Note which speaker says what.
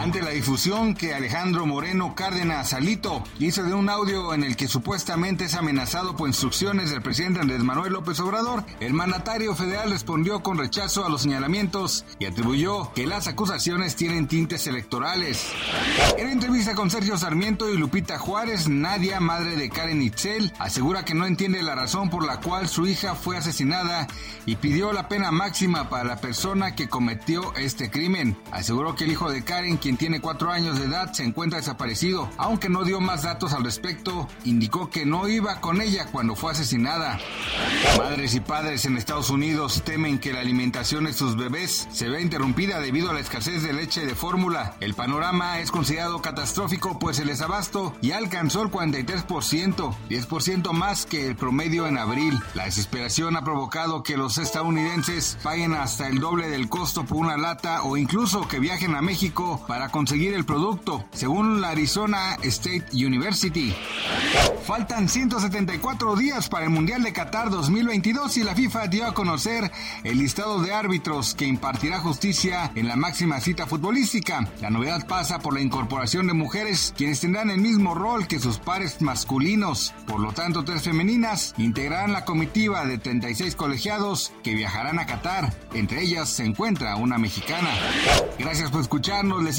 Speaker 1: Ante la difusión que Alejandro Moreno Cárdenas Alito hizo de un audio en el que supuestamente es amenazado por instrucciones del presidente Andrés Manuel López Obrador, el mandatario federal respondió con rechazo a los señalamientos y atribuyó que las acusaciones tienen tintes electorales. En entrevista con Sergio Sarmiento y Lupita Juárez, Nadia, madre de Karen Itzel, asegura que no entiende la razón por la cual su hija fue asesinada y pidió la pena máxima para la persona que cometió este crimen. Aseguró que el hijo de Karen, quien tiene cuatro años de edad, se encuentra desaparecido. Aunque no dio más datos al respecto, indicó que no iba con ella cuando fue asesinada. Madres y padres en Estados Unidos temen que la alimentación de sus bebés se vea interrumpida debido a la escasez de leche de fórmula. El panorama es considerado catastrófico pues el desabasto ya alcanzó el 43%, 10% más que el promedio en abril. La desesperación ha provocado que los estadounidenses paguen hasta el doble del costo por una lata o incluso que viajen a México para conseguir el producto, según la Arizona State University. Faltan 174 días para el Mundial de Qatar 2022 y la FIFA dio a conocer el listado de árbitros que impartirá justicia en la máxima cita futbolística. La novedad pasa por la incorporación de mujeres quienes tendrán el mismo rol que sus pares masculinos. Por lo tanto, tres femeninas integrarán la comitiva de 36 colegiados que viajarán a Qatar. Entre ellas se encuentra una mexicana. Gracias por escucharnos, les